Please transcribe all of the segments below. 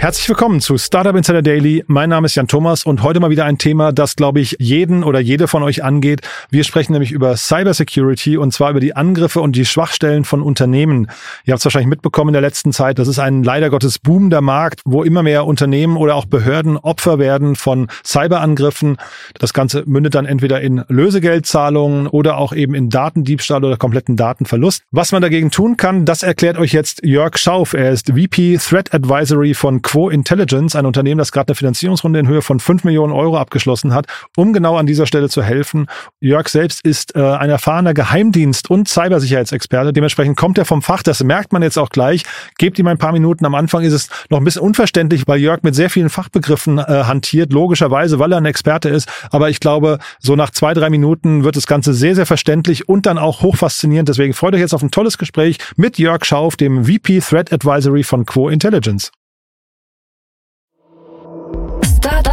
Herzlich willkommen zu Startup Insider Daily. Mein Name ist Jan Thomas und heute mal wieder ein Thema, das, glaube ich, jeden oder jede von euch angeht. Wir sprechen nämlich über Cybersecurity und zwar über die Angriffe und die Schwachstellen von Unternehmen. Ihr habt es wahrscheinlich mitbekommen in der letzten Zeit, das ist ein leider Gottes boomender Markt, wo immer mehr Unternehmen oder auch Behörden Opfer werden von Cyberangriffen. Das Ganze mündet dann entweder in Lösegeldzahlungen oder auch eben in Datendiebstahl oder kompletten Datenverlust. Was man dagegen tun kann, das erklärt euch jetzt Jörg Schauf. Er ist VP Threat Advisory von Quo Intelligence, ein Unternehmen, das gerade eine Finanzierungsrunde in Höhe von 5 Millionen Euro abgeschlossen hat, um genau an dieser Stelle zu helfen. Jörg selbst ist äh, ein erfahrener Geheimdienst- und Cybersicherheitsexperte. Dementsprechend kommt er vom Fach. Das merkt man jetzt auch gleich. Gebt ihm ein paar Minuten. Am Anfang ist es noch ein bisschen unverständlich, weil Jörg mit sehr vielen Fachbegriffen äh, hantiert, logischerweise, weil er ein Experte ist. Aber ich glaube, so nach zwei, drei Minuten wird das Ganze sehr, sehr verständlich und dann auch hochfaszinierend. Deswegen freut euch jetzt auf ein tolles Gespräch mit Jörg Schauf, dem VP Threat Advisory von Quo Intelligence.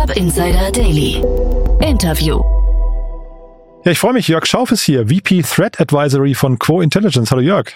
Startup Insider Daily. Interview. Ja, ich freue mich. Jörg Schauf ist hier, VP Threat Advisory von Quo Intelligence. Hallo Jörg.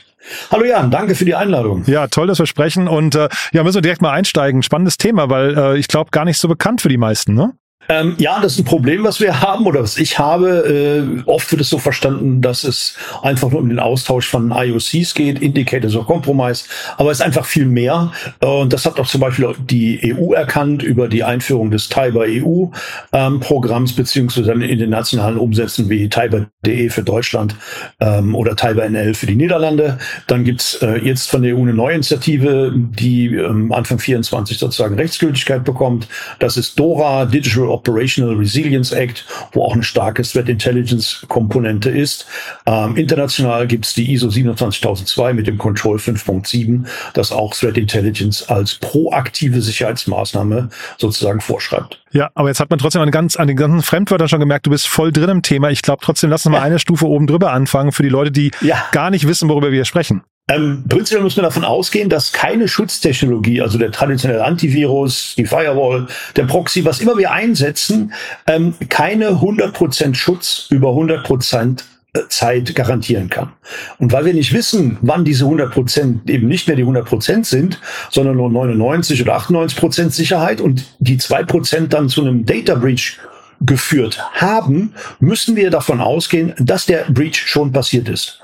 Hallo Jan, danke für die Einladung. Ja, toll, dass wir sprechen. Und äh, ja, müssen wir direkt mal einsteigen. Spannendes Thema, weil äh, ich glaube, gar nicht so bekannt für die meisten, ne? Ähm, ja, das ist ein Problem, was wir haben oder was ich habe. Äh, oft wird es so verstanden, dass es einfach nur um den Austausch von IOCs geht, Indicators of Compromise, aber es ist einfach viel mehr. Und das hat auch zum Beispiel die EU erkannt über die Einführung des Tiber EU-Programms, ähm, beziehungsweise in den nationalen Umsätzen wie Tiber.de für Deutschland ähm, oder Tiber NL für die Niederlande. Dann gibt's äh, jetzt von der EU eine neue Initiative, die ähm, Anfang 24 sozusagen Rechtsgültigkeit bekommt. Das ist DORA, Digital Operational Resilience Act, wo auch eine starke Threat Intelligence Komponente ist. Ähm, international gibt es die ISO 27002 mit dem Control 5.7, das auch Threat Intelligence als proaktive Sicherheitsmaßnahme sozusagen vorschreibt. Ja, aber jetzt hat man trotzdem an, ganz, an den ganzen Fremdwörtern schon gemerkt, du bist voll drin im Thema. Ich glaube trotzdem, lass uns mal eine Stufe oben drüber anfangen für die Leute, die ja. gar nicht wissen, worüber wir sprechen. Ähm, prinzipiell muss man davon ausgehen, dass keine Schutztechnologie, also der traditionelle Antivirus, die Firewall, der Proxy, was immer wir einsetzen, ähm, keine 100% Schutz über 100% äh, Zeit garantieren kann. Und weil wir nicht wissen, wann diese 100 Prozent eben nicht mehr die 100 Prozent sind, sondern nur 99 oder 98 Prozent Sicherheit und die zwei Prozent dann zu einem Data Breach geführt haben, müssen wir davon ausgehen, dass der Breach schon passiert ist.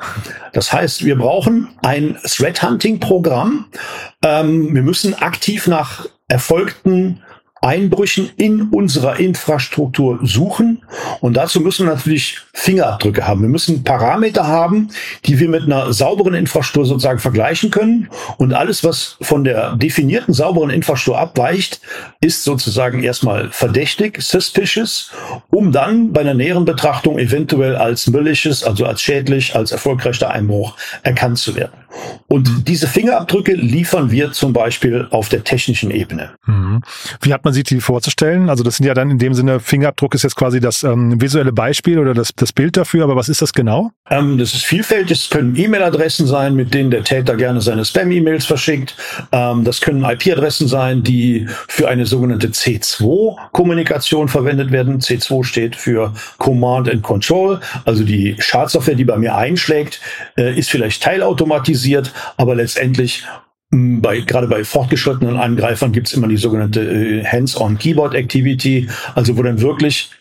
Das heißt, wir brauchen ein Threat Hunting Programm. Ähm, wir müssen aktiv nach erfolgten Einbrüchen in unserer Infrastruktur suchen. Und dazu müssen wir natürlich Fingerabdrücke haben. Wir müssen Parameter haben, die wir mit einer sauberen Infrastruktur sozusagen vergleichen können. Und alles, was von der definierten sauberen Infrastruktur abweicht, ist sozusagen erstmal verdächtig, suspicious, um dann bei einer näheren Betrachtung eventuell als malicious, also als schädlich, als erfolgreicher Einbruch erkannt zu werden. Und diese Fingerabdrücke liefern wir zum Beispiel auf der technischen Ebene. Mhm. Wie hat man sich die vorzustellen? Also das sind ja dann in dem Sinne, Fingerabdruck ist jetzt quasi das ähm, visuelle Beispiel oder das, das Bild dafür, aber was ist das genau? Ähm, das ist vielfältig. Es können E-Mail-Adressen sein, mit denen der Täter gerne seine Spam-E-Mails verschickt. Ähm, das können IP-Adressen sein, die für eine sogenannte C2-Kommunikation verwendet werden. C2 steht für Command and Control. Also die Schadsoftware, die bei mir einschlägt, äh, ist vielleicht teilautomatisiert, aber letztendlich hm, bei, gerade bei fortgeschrittenen Angreifern gibt es immer die sogenannte äh, Hands-on Keyboard Activity, also wo dann wirklich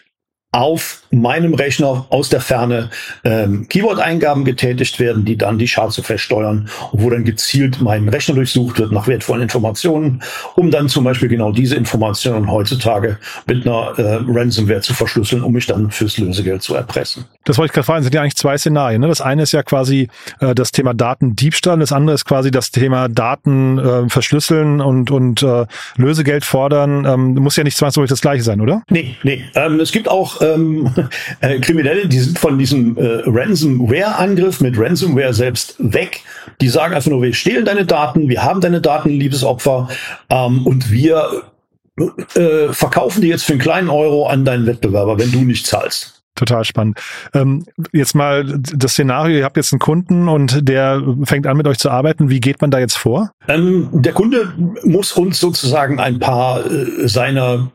auf meinem Rechner aus der Ferne ähm, Keyword-Eingaben getätigt werden, die dann die Schadsoftware steuern und wo dann gezielt mein Rechner durchsucht wird nach wertvollen Informationen, um dann zum Beispiel genau diese Informationen heutzutage mit einer äh, Ransomware zu verschlüsseln, um mich dann fürs Lösegeld zu erpressen. Das wollte ich gerade fragen, sind ja eigentlich zwei Szenarien. Ne? Das eine ist ja quasi äh, das Thema Datendiebstahl, das andere ist quasi das Thema Daten äh, verschlüsseln und, und äh, Lösegeld fordern. Ähm, muss ja nicht zwangsläufig das gleiche sein, oder? Nee, nee. Ähm, es gibt auch ähm, äh, Kriminelle, die sind von diesem äh, Ransomware-Angriff mit Ransomware selbst weg. Die sagen einfach nur, wir stehlen deine Daten, wir haben deine Daten, liebes Opfer, ähm, und wir äh, verkaufen die jetzt für einen kleinen Euro an deinen Wettbewerber, wenn du nicht zahlst. Total spannend. Ähm, jetzt mal das Szenario, ihr habt jetzt einen Kunden und der fängt an mit euch zu arbeiten. Wie geht man da jetzt vor? Ähm, der Kunde muss uns sozusagen ein paar äh, seiner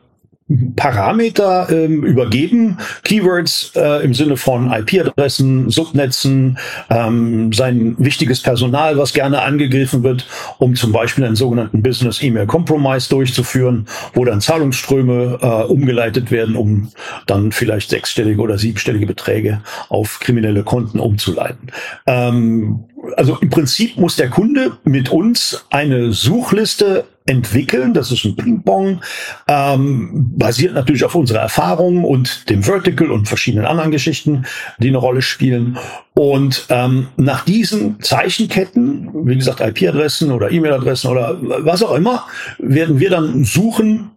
Parameter ähm, übergeben, Keywords äh, im Sinne von IP-Adressen, Subnetzen, ähm, sein wichtiges Personal, was gerne angegriffen wird, um zum Beispiel einen sogenannten Business E-Mail Compromise durchzuführen, wo dann Zahlungsströme äh, umgeleitet werden, um dann vielleicht sechsstellige oder siebenstellige Beträge auf kriminelle Konten umzuleiten. Ähm, also im Prinzip muss der Kunde mit uns eine Suchliste entwickeln. Das ist ein Ping-Pong, ähm, basiert natürlich auf unserer Erfahrung und dem Vertical und verschiedenen anderen Geschichten, die eine Rolle spielen. Und ähm, nach diesen Zeichenketten, wie gesagt, IP-Adressen oder E-Mail-Adressen oder was auch immer, werden wir dann suchen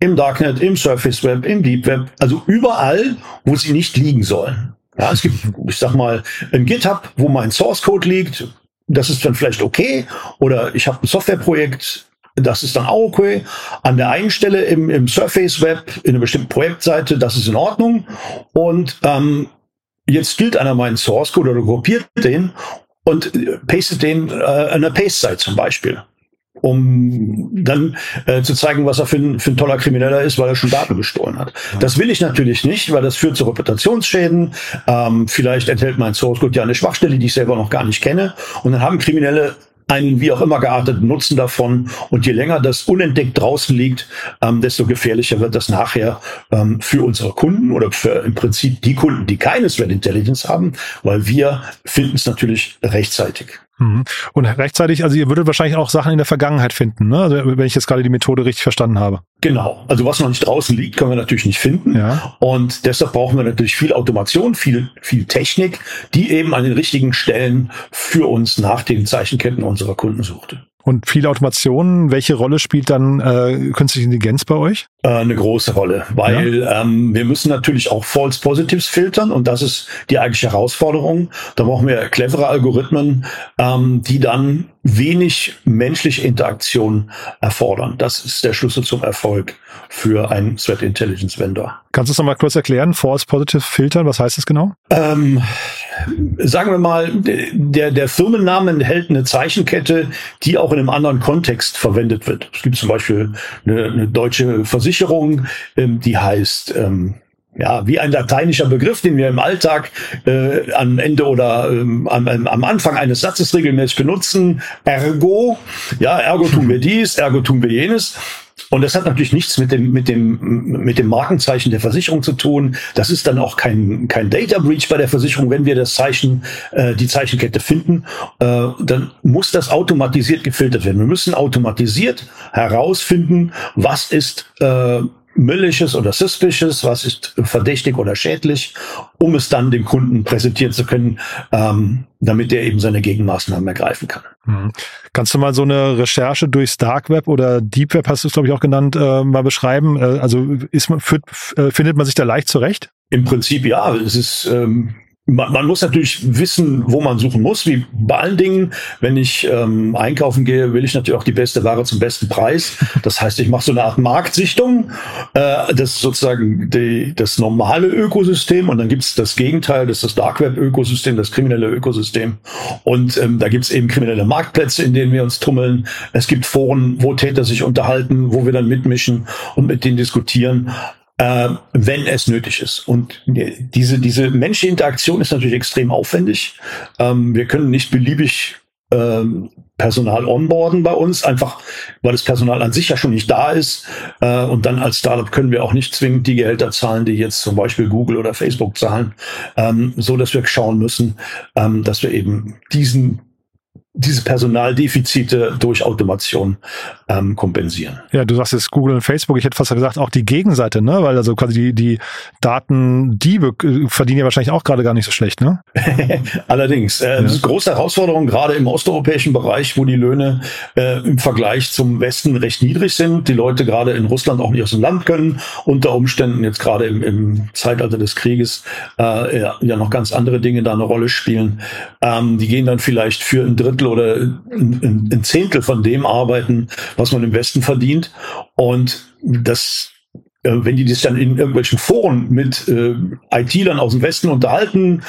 im Darknet, im Surface Web, im Deep Web, also überall, wo sie nicht liegen sollen. Ja, es gibt, ich sag mal, ein GitHub, wo mein Source Code liegt. Das ist dann vielleicht okay. Oder ich habe ein Softwareprojekt, das ist dann auch okay. An der einen Stelle im, im Surface Web, in einer bestimmten Projektseite, das ist in Ordnung. Und ähm, jetzt gilt einer meinen Source Code oder kopiert den und pastet den äh, an der Paste-Site zum Beispiel um dann äh, zu zeigen, was er für ein, für ein toller Krimineller ist, weil er schon Daten gestohlen hat. Das will ich natürlich nicht, weil das führt zu Reputationsschäden. Ähm, vielleicht enthält mein Source Code ja eine Schwachstelle, die ich selber noch gar nicht kenne. Und dann haben Kriminelle einen wie auch immer gearteten Nutzen davon. Und je länger das unentdeckt draußen liegt, ähm, desto gefährlicher wird das nachher ähm, für unsere Kunden oder für im Prinzip die Kunden, die keine Threat Intelligence haben, weil wir finden es natürlich rechtzeitig. Mhm. Und rechtzeitig, also ihr würdet wahrscheinlich auch Sachen in der Vergangenheit finden, ne? Also wenn ich jetzt gerade die Methode richtig verstanden habe. Genau. Also was noch nicht draußen liegt, können wir natürlich nicht finden. Ja. Und deshalb brauchen wir natürlich viel Automation, viel, viel Technik, die eben an den richtigen Stellen für uns nach den Zeichenketten unserer Kunden suchte. Und viel Automation, welche Rolle spielt dann äh, künstliche Intelligenz bei euch? Äh, eine große Rolle, weil ja. ähm, wir müssen natürlich auch False Positives filtern und das ist die eigentliche Herausforderung. Da brauchen wir clevere Algorithmen, ähm, die dann wenig menschliche Interaktion erfordern. Das ist der Schlüssel zum Erfolg für einen Threat Intelligence Vendor. Kannst du es nochmal kurz erklären? False Positive filtern, was heißt das genau? Ähm, sagen wir mal, der, der Firmenname enthält eine Zeichenkette, die auch in einem anderen Kontext verwendet wird. Es gibt zum Beispiel eine, eine deutsche Versicherung, ähm, die heißt ähm, ja, wie ein lateinischer Begriff, den wir im Alltag äh, am Ende oder ähm, am, am Anfang eines Satzes regelmäßig benutzen. Ergo, ja, ergo tun wir dies, ergo tun wir jenes. Und das hat natürlich nichts mit dem, mit dem, mit dem Markenzeichen der Versicherung zu tun. Das ist dann auch kein, kein Data Breach bei der Versicherung. Wenn wir das Zeichen, äh, die Zeichenkette finden, äh, dann muss das automatisiert gefiltert werden. Wir müssen automatisiert herausfinden, was ist, äh, Müllisches oder Suspicious, was ist verdächtig oder schädlich, um es dann dem Kunden präsentieren zu können, ähm, damit er eben seine Gegenmaßnahmen ergreifen kann. Mhm. Kannst du mal so eine Recherche durchs Dark Web oder Deep Web, hast du es glaube ich auch genannt, äh, mal beschreiben? Äh, also ist man, führt, äh, findet man sich da leicht zurecht? Im Prinzip ja. Es ist ähm, man, man muss natürlich wissen, wo man suchen muss. Wie bei allen Dingen, wenn ich ähm, einkaufen gehe, will ich natürlich auch die beste Ware zum besten Preis. Das heißt, ich mache so eine Art Marktsichtung. Äh, das ist sozusagen die, das normale Ökosystem und dann gibt's das Gegenteil, das ist das Dark Web-Ökosystem, das kriminelle Ökosystem. Und ähm, da gibt's eben kriminelle Marktplätze, in denen wir uns tummeln. Es gibt Foren, wo Täter sich unterhalten, wo wir dann mitmischen und mit denen diskutieren äh, wenn es nötig ist. Und diese, diese menschliche Interaktion ist natürlich extrem aufwendig. Ähm, wir können nicht beliebig ähm, Personal onboarden bei uns, einfach weil das Personal an sich ja schon nicht da ist. Äh, und dann als Startup können wir auch nicht zwingend die Gehälter zahlen, die jetzt zum Beispiel Google oder Facebook zahlen, ähm, so dass wir schauen müssen, ähm, dass wir eben diesen diese Personaldefizite durch Automation ähm, kompensieren. Ja, du sagst jetzt Google und Facebook, ich hätte fast gesagt auch die Gegenseite, ne? Weil also quasi die, die Datendiebe äh, verdienen ja wahrscheinlich auch gerade gar nicht so schlecht, ne? Allerdings. Äh, ja. Das ist eine große Herausforderung, gerade im osteuropäischen Bereich, wo die Löhne äh, im Vergleich zum Westen recht niedrig sind. Die Leute gerade in Russland auch nicht aus dem Land können, unter Umständen jetzt gerade im, im Zeitalter des Krieges äh, ja, ja noch ganz andere Dinge da eine Rolle spielen. Ähm, die gehen dann vielleicht für ein Drittel Drittel oder ein, ein Zehntel von dem arbeiten, was man im Westen verdient. Und das äh, wenn die das dann in irgendwelchen Foren mit äh, IT-Lern aus dem Westen unterhalten,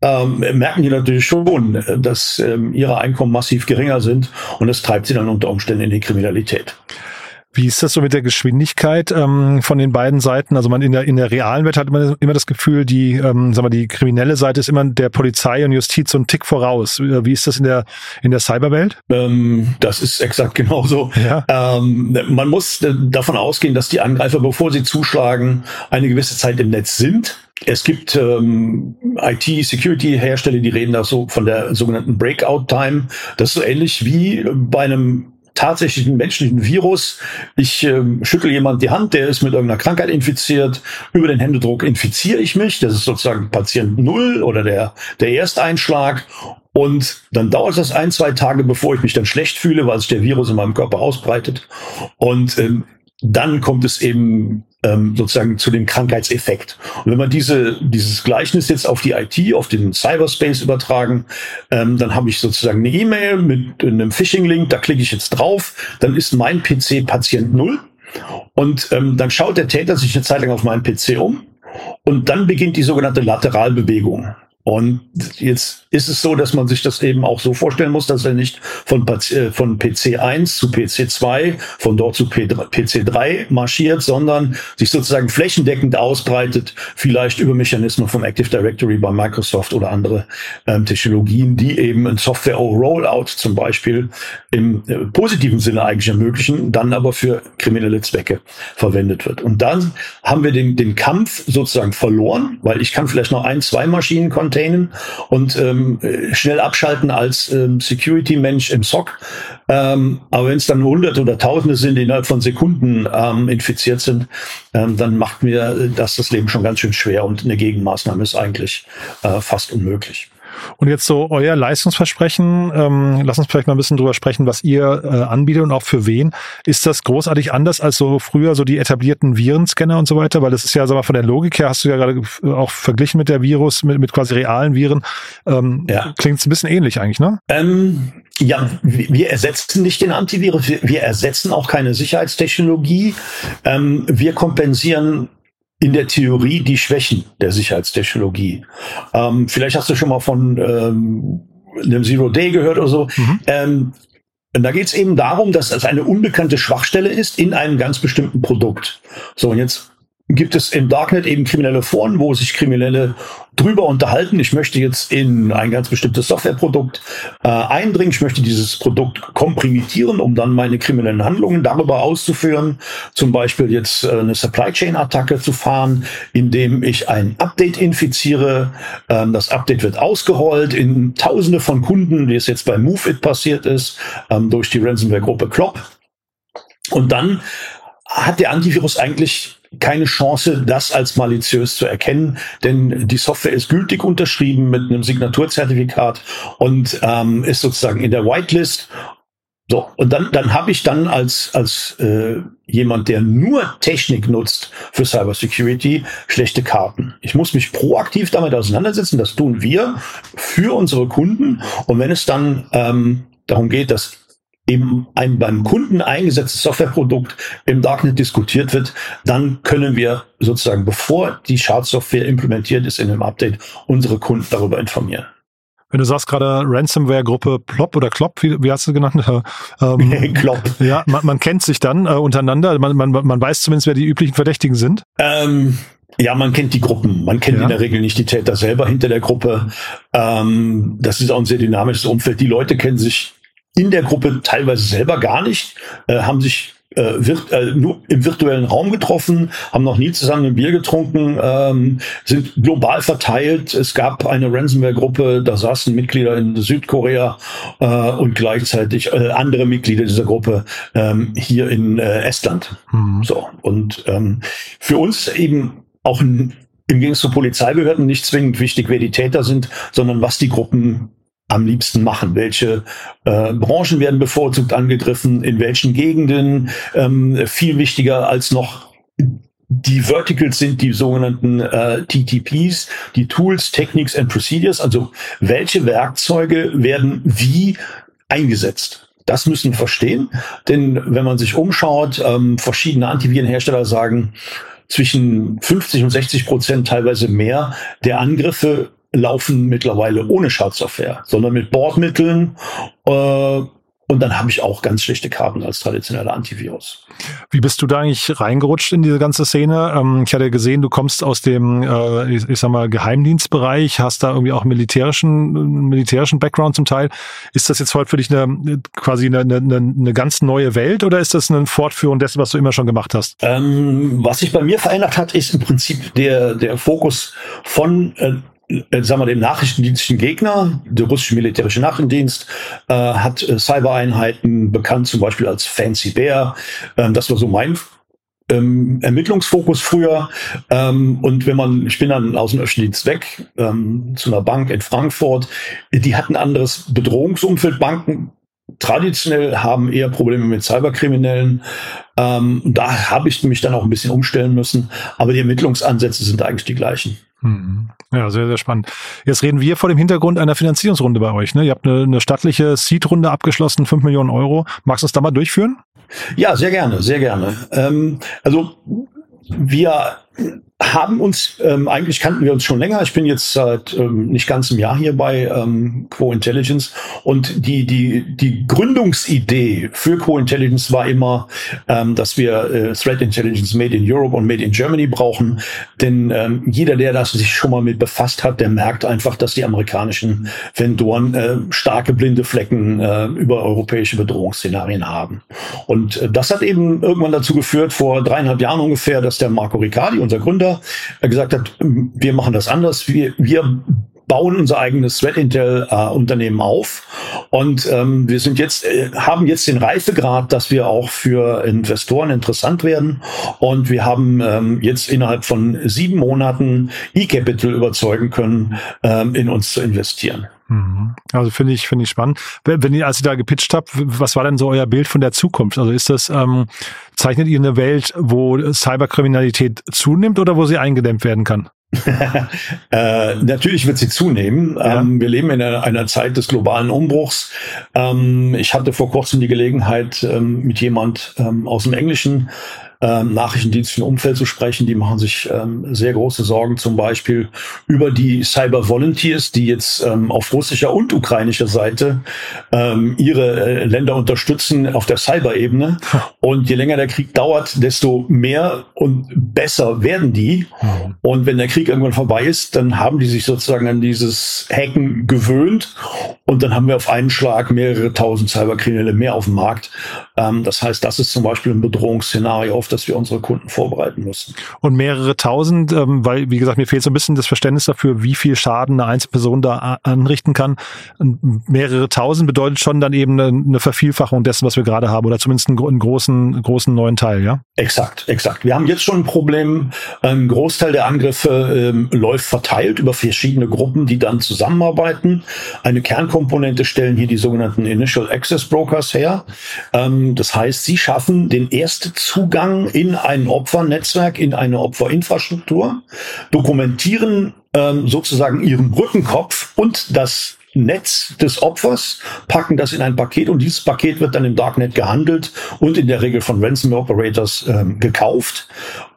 ähm, merken die natürlich schon, dass ähm, ihre Einkommen massiv geringer sind und das treibt sie dann unter Umständen in die Kriminalität. Wie ist das so mit der Geschwindigkeit ähm, von den beiden Seiten? Also man in der in der realen Welt hat man immer das Gefühl, die ähm, sagen wir, die kriminelle Seite ist immer der Polizei und Justiz so ein Tick voraus. Wie ist das in der in der Cyberwelt? Ähm, das ist exakt genauso. Ja. Ähm, man muss davon ausgehen, dass die Angreifer, bevor sie zuschlagen, eine gewisse Zeit im Netz sind. Es gibt ähm, IT-Security-Hersteller, die reden da so von der sogenannten Breakout-Time. Das ist so ähnlich wie bei einem tatsächlichen menschlichen Virus. Ich ähm, schüttel jemand die Hand, der ist mit irgendeiner Krankheit infiziert. Über den Händedruck infiziere ich mich. Das ist sozusagen Patient Null oder der, der Ersteinschlag. Und dann dauert das ein, zwei Tage, bevor ich mich dann schlecht fühle, weil sich der Virus in meinem Körper ausbreitet. Und ähm, dann kommt es eben ähm, sozusagen zu dem Krankheitseffekt. Und wenn man diese, dieses Gleichnis jetzt auf die IT, auf den Cyberspace übertragen, ähm, dann habe ich sozusagen eine E-Mail mit einem Phishing-Link, da klicke ich jetzt drauf, dann ist mein PC Patient Null und ähm, dann schaut der Täter sich eine Zeit lang auf meinen PC um und dann beginnt die sogenannte Lateralbewegung. Und jetzt ist es so, dass man sich das eben auch so vorstellen muss, dass er nicht von, äh, von PC 1 zu PC 2, von dort zu PC 3 marschiert, sondern sich sozusagen flächendeckend ausbreitet, vielleicht über Mechanismen vom Active Directory bei Microsoft oder andere ähm, Technologien, die eben ein Software Rollout zum Beispiel im äh, positiven Sinne eigentlich ermöglichen, dann aber für kriminelle Zwecke verwendet wird. Und dann haben wir den, den Kampf sozusagen verloren, weil ich kann vielleicht noch ein, zwei Maschinen containen und ähm, schnell abschalten als ähm, Security-Mensch im SOC. Ähm, aber wenn es dann Hunderte oder Tausende sind, die innerhalb von Sekunden ähm, infiziert sind, ähm, dann macht mir das das Leben schon ganz schön schwer und eine Gegenmaßnahme ist eigentlich äh, fast unmöglich. Und jetzt so euer Leistungsversprechen, ähm, lass uns vielleicht mal ein bisschen drüber sprechen, was ihr äh, anbietet und auch für wen. Ist das großartig anders als so früher so die etablierten Virenscanner und so weiter? Weil das ist ja, sag mal, von der Logik her hast du ja gerade auch verglichen mit der Virus, mit, mit quasi realen Viren. Ähm, ja. Klingt ein bisschen ähnlich eigentlich, ne? Ähm, ja, wir ersetzen nicht den Antivirus, wir ersetzen auch keine Sicherheitstechnologie. Ähm, wir kompensieren in der Theorie die Schwächen der Sicherheitstechnologie. Ähm, vielleicht hast du schon mal von ähm, einem Zero Day gehört oder so. Mhm. Ähm, und da geht es eben darum, dass es eine unbekannte Schwachstelle ist in einem ganz bestimmten Produkt. So, und jetzt gibt es im Darknet eben kriminelle Foren, wo sich Kriminelle drüber unterhalten. Ich möchte jetzt in ein ganz bestimmtes Softwareprodukt äh, eindringen. Ich möchte dieses Produkt komprimieren, um dann meine kriminellen Handlungen darüber auszuführen. Zum Beispiel jetzt äh, eine Supply Chain Attacke zu fahren, indem ich ein Update infiziere. Ähm, das Update wird ausgerollt in Tausende von Kunden, wie es jetzt bei MoveIt passiert ist, ähm, durch die Ransomware-Gruppe Klopp. Und dann hat der Antivirus eigentlich keine Chance, das als maliziös zu erkennen, denn die Software ist gültig unterschrieben mit einem Signaturzertifikat und ähm, ist sozusagen in der Whitelist. So, und dann, dann habe ich dann als, als äh, jemand, der nur Technik nutzt für Cybersecurity, schlechte Karten. Ich muss mich proaktiv damit auseinandersetzen, das tun wir für unsere Kunden. Und wenn es dann ähm, darum geht, dass eben ein beim Kunden eingesetztes Softwareprodukt im Darknet diskutiert wird, dann können wir sozusagen, bevor die Schadsoftware implementiert ist in einem Update, unsere Kunden darüber informieren. Wenn du sagst gerade Ransomware-Gruppe Plop oder Klopp, wie, wie hast du genannt? Ähm, Klopp. Ja, man, man kennt sich dann äh, untereinander. Man, man, man weiß zumindest, wer die üblichen Verdächtigen sind. Ähm, ja, man kennt die Gruppen. Man kennt ja. in der Regel nicht die Täter selber hinter der Gruppe. Ähm, das ist auch ein sehr dynamisches Umfeld. Die Leute kennen sich in der Gruppe teilweise selber gar nicht, äh, haben sich äh, virt, äh, nur im virtuellen Raum getroffen, haben noch nie zusammen ein Bier getrunken, ähm, sind global verteilt. Es gab eine Ransomware-Gruppe, da saßen Mitglieder in Südkorea äh, und gleichzeitig äh, andere Mitglieder dieser Gruppe ähm, hier in äh, Estland. Mhm. So und ähm, für uns eben auch ein, im Gegensatz zu Polizeibehörden nicht zwingend wichtig, wer die Täter sind, sondern was die Gruppen am liebsten machen? Welche äh, Branchen werden bevorzugt angegriffen? In welchen Gegenden? Ähm, viel wichtiger als noch die Verticals sind die sogenannten äh, TTPs, die Tools, Techniques and Procedures. Also welche Werkzeuge werden wie eingesetzt? Das müssen wir verstehen, denn wenn man sich umschaut, ähm, verschiedene Antivirenhersteller sagen, zwischen 50 und 60 Prozent, teilweise mehr, der Angriffe laufen mittlerweile ohne Schadsoftware, sondern mit Bordmitteln äh, Und dann habe ich auch ganz schlechte Karten als traditioneller Antivirus. Wie bist du da eigentlich reingerutscht in diese ganze Szene? Ähm, ich hatte gesehen, du kommst aus dem, äh, ich, ich sag mal, Geheimdienstbereich, hast da irgendwie auch militärischen, militärischen Background zum Teil. Ist das jetzt heute für dich eine quasi eine, eine, eine ganz neue Welt oder ist das eine Fortführung dessen, was du immer schon gemacht hast? Ähm, was sich bei mir verändert hat, ist im Prinzip der, der Fokus von äh, äh, sagen wir, dem nachrichtendienstlichen Gegner, der russische militärische Nachrichtendienst, äh, hat äh, Cybereinheiten bekannt, zum Beispiel als Fancy Bear. Ähm, das war so mein ähm, Ermittlungsfokus früher. Ähm, und wenn man, ich bin dann aus dem Öffentlichdienst weg ähm, zu einer Bank in Frankfurt, die hatten ein anderes Bedrohungsumfeld. Banken traditionell haben eher Probleme mit Cyberkriminellen. Ähm, da habe ich mich dann auch ein bisschen umstellen müssen. Aber die Ermittlungsansätze sind eigentlich die gleichen. Mhm. Ja, sehr, sehr spannend. Jetzt reden wir vor dem Hintergrund einer Finanzierungsrunde bei euch. Ne? Ihr habt eine, eine stattliche Seed-Runde abgeschlossen, 5 Millionen Euro. Magst du uns da mal durchführen? Ja, sehr gerne, sehr gerne. Ähm, also wir haben uns, ähm, eigentlich kannten wir uns schon länger. Ich bin jetzt seit ähm, nicht ganz einem Jahr hier bei ähm, Quo Intelligence und die, die, die Gründungsidee für Quo Intelligence war immer, ähm, dass wir äh, Threat Intelligence Made in Europe und Made in Germany brauchen. Denn ähm, jeder, der das sich schon mal mit befasst hat, der merkt einfach, dass die amerikanischen Vendoren äh, starke blinde Flecken äh, über europäische Bedrohungsszenarien haben. Und äh, das hat eben irgendwann dazu geführt, vor dreieinhalb Jahren ungefähr, dass der Marco Riccardi, unser Gründer, gesagt hat, wir machen das anders. Wir, wir bauen unser eigenes Threat Intel äh, Unternehmen auf und ähm, wir sind jetzt äh, haben jetzt den Reifegrad, dass wir auch für Investoren interessant werden und wir haben ähm, jetzt innerhalb von sieben Monaten E-Capital überzeugen können, ähm, in uns zu investieren. Mhm. Also finde ich finde ich spannend. Wenn ihr als ihr da gepitcht habt, was war denn so euer Bild von der Zukunft? Also ist das ähm, zeichnet ihr eine Welt, wo Cyberkriminalität zunimmt oder wo sie eingedämmt werden kann? äh, natürlich wird sie zunehmen. Ja. Ähm, wir leben in einer, einer, Zeit des globalen Umbruchs. Ähm, ich hatte vor kurzem die Gelegenheit, ähm, mit jemand ähm, aus dem Englischen ähm, nachrichtendienstlichen Umfeld zu sprechen. Die machen sich ähm, sehr große Sorgen zum Beispiel über die Cyber Volunteers, die jetzt ähm, auf russischer und ukrainischer Seite ähm, ihre äh, Länder unterstützen auf der Cyber-Ebene. Und je länger der Krieg dauert, desto mehr und besser werden die. Und wenn der Krieg irgendwann vorbei ist, dann haben die sich sozusagen an dieses Hacken gewöhnt. Und dann haben wir auf einen Schlag mehrere tausend Cyberkriminelle mehr auf dem Markt. Ähm, das heißt, das ist zum Beispiel ein Bedrohungsszenario, auf das wir unsere Kunden vorbereiten müssen. Und mehrere tausend, ähm, weil, wie gesagt, mir fehlt so ein bisschen das Verständnis dafür, wie viel Schaden eine Einzelperson da anrichten kann. Und mehrere tausend bedeutet schon dann eben eine, eine Vervielfachung dessen, was wir gerade haben, oder zumindest einen, einen großen, großen neuen Teil, ja? Exakt, exakt. Wir haben jetzt schon ein Problem. Ein Großteil der Angriffe ähm, läuft verteilt über verschiedene Gruppen, die dann zusammenarbeiten. Eine Kernkomponente stellen hier die sogenannten Initial Access Brokers her. Ähm, das heißt, sie schaffen den Erstzugang in ein Opfernetzwerk, in eine Opferinfrastruktur, dokumentieren ähm, sozusagen ihren Brückenkopf und das Netz des Opfers, packen das in ein Paket und dieses Paket wird dann im Darknet gehandelt und in der Regel von Ransomware Operators ähm, gekauft.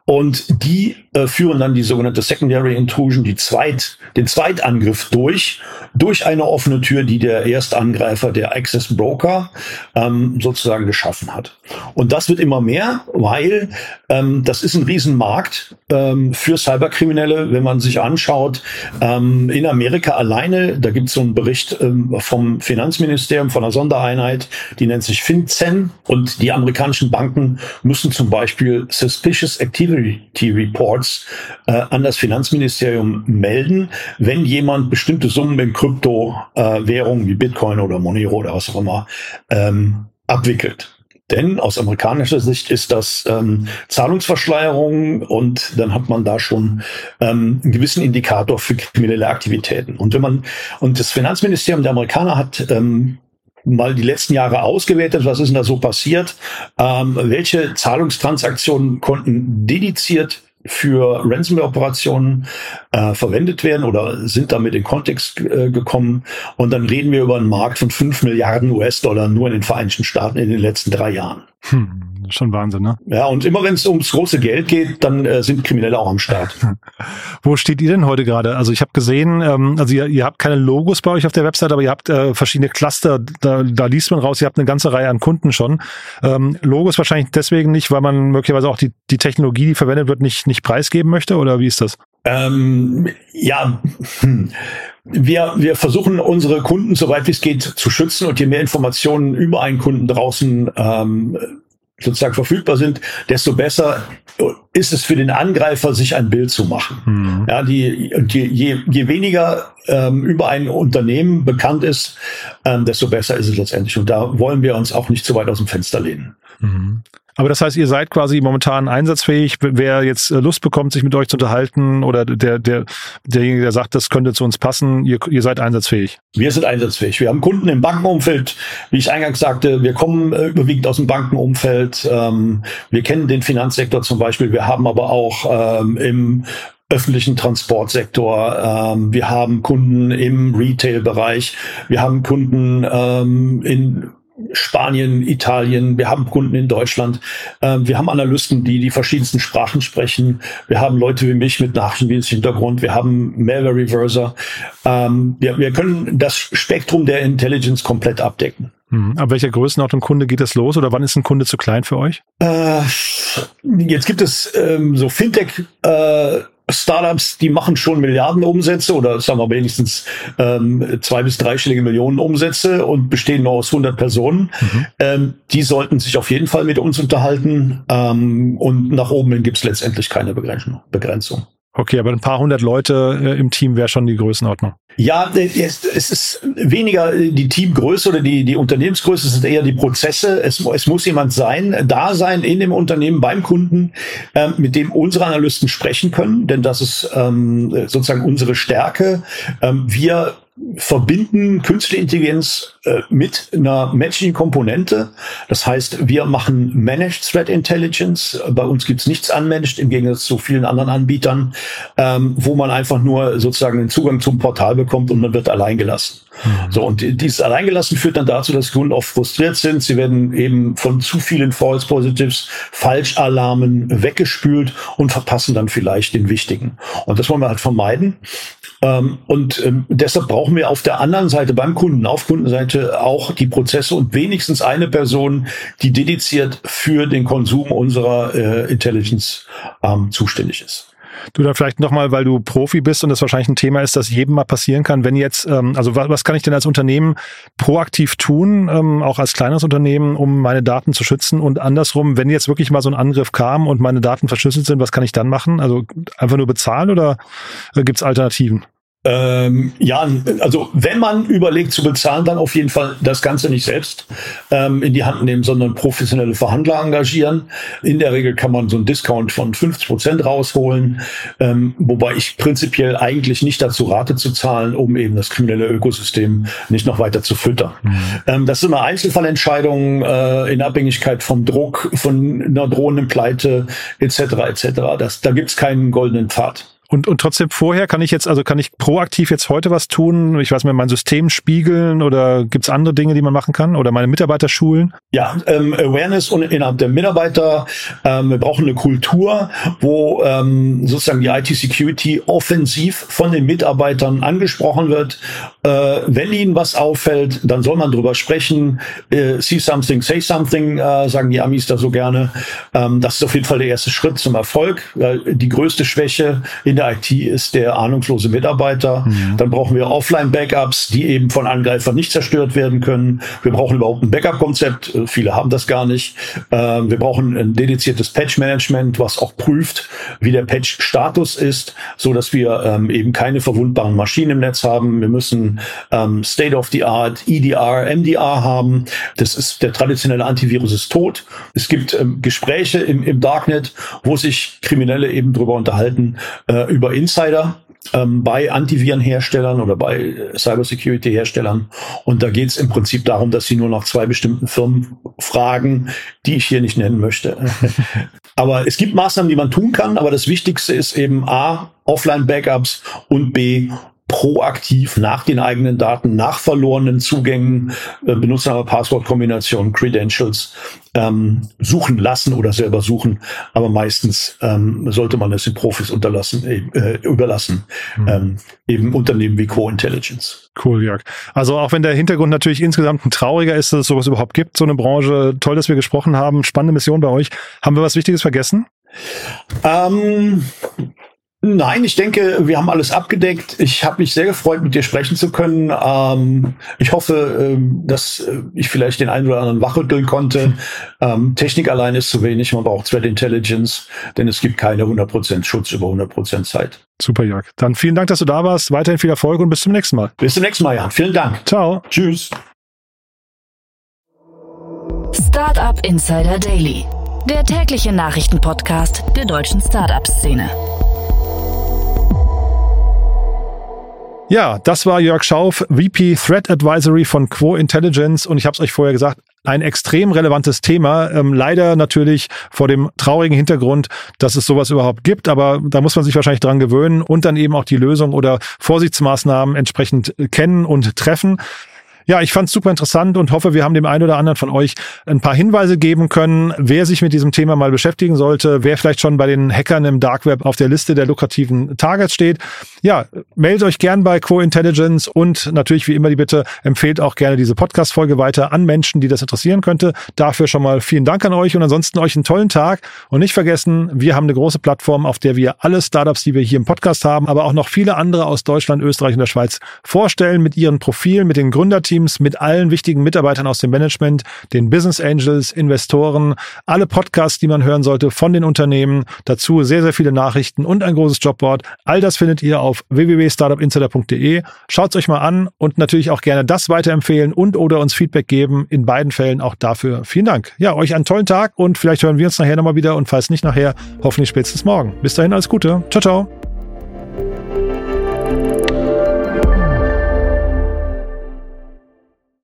Und die äh, führen dann die sogenannte Secondary Intrusion, die Zweit, den Zweitangriff durch, durch eine offene Tür, die der Erstangreifer, der Access Broker, ähm, sozusagen geschaffen hat. Und das wird immer mehr, weil ähm, das ist ein Riesenmarkt ähm, für Cyberkriminelle, wenn man sich anschaut. Ähm, in Amerika alleine, da gibt es so einen Bericht ähm, vom Finanzministerium, von einer Sondereinheit, die nennt sich FinCEN und die amerikanischen Banken müssen zum Beispiel Suspicious Activity Reports äh, an das Finanzministerium melden, wenn jemand bestimmte Summen in Kryptowährungen äh, wie Bitcoin oder Monero oder was auch immer ähm, abwickelt. Denn aus amerikanischer Sicht ist das ähm, Zahlungsverschleierung und dann hat man da schon ähm, einen gewissen Indikator für kriminelle Aktivitäten. Und wenn man und das Finanzministerium der Amerikaner hat ähm, mal die letzten Jahre ausgewertet, was ist denn da so passiert, ähm, welche Zahlungstransaktionen konnten dediziert für Ransomware-Operationen äh, verwendet werden oder sind damit in Kontext äh, gekommen. Und dann reden wir über einen Markt von 5 Milliarden US-Dollar nur in den Vereinigten Staaten in den letzten drei Jahren. Hm, schon Wahnsinn, ne? Ja, und immer wenn es ums große Geld geht, dann äh, sind Kriminelle auch am Start. Wo steht ihr denn heute gerade? Also ich habe gesehen, ähm, also ihr, ihr habt keine Logos bei euch auf der Website, aber ihr habt äh, verschiedene Cluster, da, da liest man raus, ihr habt eine ganze Reihe an Kunden schon. Ähm, Logos wahrscheinlich deswegen nicht, weil man möglicherweise auch die, die Technologie, die verwendet wird, nicht, nicht preisgeben möchte, oder wie ist das? Ähm, ja, hm. wir, wir versuchen unsere Kunden, soweit wie es geht, zu schützen und je mehr Informationen über einen Kunden draußen ähm, sozusagen verfügbar sind, desto besser ist es für den Angreifer, sich ein Bild zu machen. Mhm. Ja, die, je, je, je weniger ähm, über ein Unternehmen bekannt ist, ähm, desto besser ist es letztendlich. Und da wollen wir uns auch nicht zu weit aus dem Fenster lehnen. Mhm. Aber das heißt, ihr seid quasi momentan einsatzfähig. Wer jetzt äh, Lust bekommt, sich mit euch zu unterhalten oder der, der, derjenige, der sagt, das könnte zu uns passen, ihr, ihr seid einsatzfähig. Wir sind einsatzfähig. Wir haben Kunden im Bankenumfeld. Wie ich eingangs sagte, wir kommen äh, überwiegend aus dem Bankenumfeld. Ähm, wir kennen den Finanzsektor zum Beispiel. Wir haben aber auch ähm, im öffentlichen Transportsektor. Ähm, wir haben Kunden im Retail-Bereich. Wir haben Kunden ähm, in Spanien, Italien, wir haben Kunden in Deutschland, ähm, wir haben Analysten, die die verschiedensten Sprachen sprechen, wir haben Leute wie mich mit Nachrichtendienst-Hintergrund, wir haben Malware Reverser. Ähm, wir, wir können das Spektrum der Intelligence komplett abdecken. Mhm. Aber welcher Größenordnung Kunde geht das los oder wann ist ein Kunde zu klein für euch? Äh, jetzt gibt es ähm, so Fintech äh, Startups, die machen schon Milliarden Umsätze oder sagen wir wenigstens ähm, zwei bis dreistellige Millionen Umsätze und bestehen nur aus 100 Personen. Mhm. Ähm, die sollten sich auf jeden Fall mit uns unterhalten ähm, und nach oben hin gibt es letztendlich keine Begrenzung. Okay, aber ein paar hundert Leute äh, im Team wäre schon die Größenordnung. Ja, es, es ist weniger die Teamgröße oder die, die Unternehmensgröße, es sind eher die Prozesse. Es, es muss jemand sein, da sein in dem Unternehmen beim Kunden, ähm, mit dem unsere Analysten sprechen können, denn das ist ähm, sozusagen unsere Stärke. Ähm, wir verbinden künstliche Intelligenz äh, mit einer menschlichen Komponente. Das heißt, wir machen Managed Threat Intelligence. Bei uns gibt's nichts unmanaged, im Gegensatz zu vielen anderen Anbietern, ähm, wo man einfach nur sozusagen den Zugang zum Portal bekommt und man wird allein gelassen. Mhm. So, und dieses Alleingelassen führt dann dazu, dass Kunden oft frustriert sind. Sie werden eben von zu vielen False Positives, Falschalarmen weggespült und verpassen dann vielleicht den wichtigen. Und das wollen wir halt vermeiden. Ähm, und ähm, deshalb brauchen wir auf der anderen Seite beim Kunden, auf Kundenseite auch die Prozesse und wenigstens eine Person, die dediziert für den Konsum unserer äh, Intelligence ähm, zuständig ist. Du da vielleicht nochmal, weil du Profi bist und das wahrscheinlich ein Thema ist, das jedem mal passieren kann, wenn jetzt, ähm, also was, was kann ich denn als Unternehmen proaktiv tun, ähm, auch als kleines Unternehmen, um meine Daten zu schützen und andersrum, wenn jetzt wirklich mal so ein Angriff kam und meine Daten verschlüsselt sind, was kann ich dann machen? Also einfach nur bezahlen oder äh, gibt es Alternativen? Ähm, ja, also wenn man überlegt zu bezahlen, dann auf jeden Fall das Ganze nicht selbst ähm, in die Hand nehmen, sondern professionelle Verhandler engagieren. In der Regel kann man so einen Discount von 50 Prozent rausholen, ähm, wobei ich prinzipiell eigentlich nicht dazu rate zu zahlen, um eben das kriminelle Ökosystem nicht noch weiter zu füttern. Mhm. Ähm, das sind eine Einzelfallentscheidung äh, in Abhängigkeit vom Druck, von einer drohenden Pleite etc. etc. Das, da gibt's keinen goldenen Pfad. Und, und trotzdem vorher kann ich jetzt, also kann ich proaktiv jetzt heute was tun? Ich weiß mir, mein System spiegeln oder gibt's andere Dinge, die man machen kann? Oder meine Mitarbeiter schulen? Ja, ähm, Awareness und innerhalb der Mitarbeiter. Ähm, wir brauchen eine Kultur, wo ähm, sozusagen die IT-Security offensiv von den Mitarbeitern angesprochen wird. Äh, wenn ihnen was auffällt, dann soll man drüber sprechen. Äh, see something, say something, äh, sagen die Amis da so gerne. Ähm, das ist auf jeden Fall der erste Schritt zum Erfolg. Weil die größte Schwäche in der der IT ist der ahnungslose Mitarbeiter. Mhm. Dann brauchen wir Offline-Backups, die eben von Angreifern nicht zerstört werden können. Wir brauchen überhaupt ein Backup-Konzept. Äh, viele haben das gar nicht. Ähm, wir brauchen ein dediziertes Patch-Management, was auch prüft, wie der Patch-Status ist, so dass wir ähm, eben keine verwundbaren Maschinen im Netz haben. Wir müssen ähm, State-of-the-Art, EDR, MDR haben. Das ist der traditionelle Antivirus ist tot. Es gibt Gespräche im, im Darknet, wo sich Kriminelle eben drüber unterhalten, äh, über Insider ähm, bei Antivirenherstellern oder bei Cybersecurity-Herstellern. Und da geht es im Prinzip darum, dass sie nur nach zwei bestimmten Firmen fragen, die ich hier nicht nennen möchte. aber es gibt Maßnahmen, die man tun kann, aber das Wichtigste ist eben A, Offline-Backups und B, proaktiv nach den eigenen Daten, nach verlorenen Zugängen, äh, Benutzername, Passwortkombination, Credentials ähm, suchen lassen oder selber suchen. Aber meistens ähm, sollte man es den Profis unterlassen, äh, überlassen. Mhm. Ähm, eben Unternehmen wie Co-Intelligence. Cool, Jörg. Also auch wenn der Hintergrund natürlich insgesamt ein trauriger ist, dass es sowas überhaupt gibt, so eine Branche. Toll, dass wir gesprochen haben. Spannende Mission bei euch. Haben wir was Wichtiges vergessen? Ähm, Nein, ich denke, wir haben alles abgedeckt. Ich habe mich sehr gefreut, mit dir sprechen zu können. Ähm, ich hoffe, ähm, dass äh, ich vielleicht den einen oder anderen wachrütteln konnte. Ähm, Technik allein ist zu wenig, man braucht Threat Intelligence, denn es gibt keine 100% Schutz über 100% Zeit. Super, Jörg. Dann vielen Dank, dass du da warst. Weiterhin viel Erfolg und bis zum nächsten Mal. Bis zum nächsten Mal, Jan. Vielen Dank. Ciao. Tschüss. Startup Insider Daily, der tägliche Nachrichtenpodcast der deutschen Startup-Szene. Ja, das war Jörg Schauf, VP Threat Advisory von Quo Intelligence und ich habe es euch vorher gesagt, ein extrem relevantes Thema. Ähm, leider natürlich vor dem traurigen Hintergrund, dass es sowas überhaupt gibt, aber da muss man sich wahrscheinlich dran gewöhnen und dann eben auch die Lösung oder Vorsichtsmaßnahmen entsprechend kennen und treffen. Ja, ich fand es super interessant und hoffe, wir haben dem einen oder anderen von euch ein paar Hinweise geben können, wer sich mit diesem Thema mal beschäftigen sollte, wer vielleicht schon bei den Hackern im Dark Web auf der Liste der lukrativen Targets steht. Ja, meldet euch gern bei Co Intelligence und natürlich wie immer die Bitte, empfehlt auch gerne diese Podcast-Folge weiter an Menschen, die das interessieren könnte. Dafür schon mal vielen Dank an euch und ansonsten euch einen tollen Tag und nicht vergessen, wir haben eine große Plattform, auf der wir alle Startups, die wir hier im Podcast haben, aber auch noch viele andere aus Deutschland, Österreich und der Schweiz vorstellen mit ihren Profilen, mit den Gründerteams Teams mit allen wichtigen Mitarbeitern aus dem Management, den Business Angels, Investoren, alle Podcasts, die man hören sollte von den Unternehmen, dazu sehr, sehr viele Nachrichten und ein großes Jobboard. All das findet ihr auf www.startupinsider.de. Schaut es euch mal an und natürlich auch gerne das weiterempfehlen und oder uns Feedback geben. In beiden Fällen auch dafür vielen Dank. Ja, euch einen tollen Tag und vielleicht hören wir uns nachher nochmal wieder und falls nicht nachher, hoffentlich spätestens morgen. Bis dahin alles Gute. Ciao, ciao.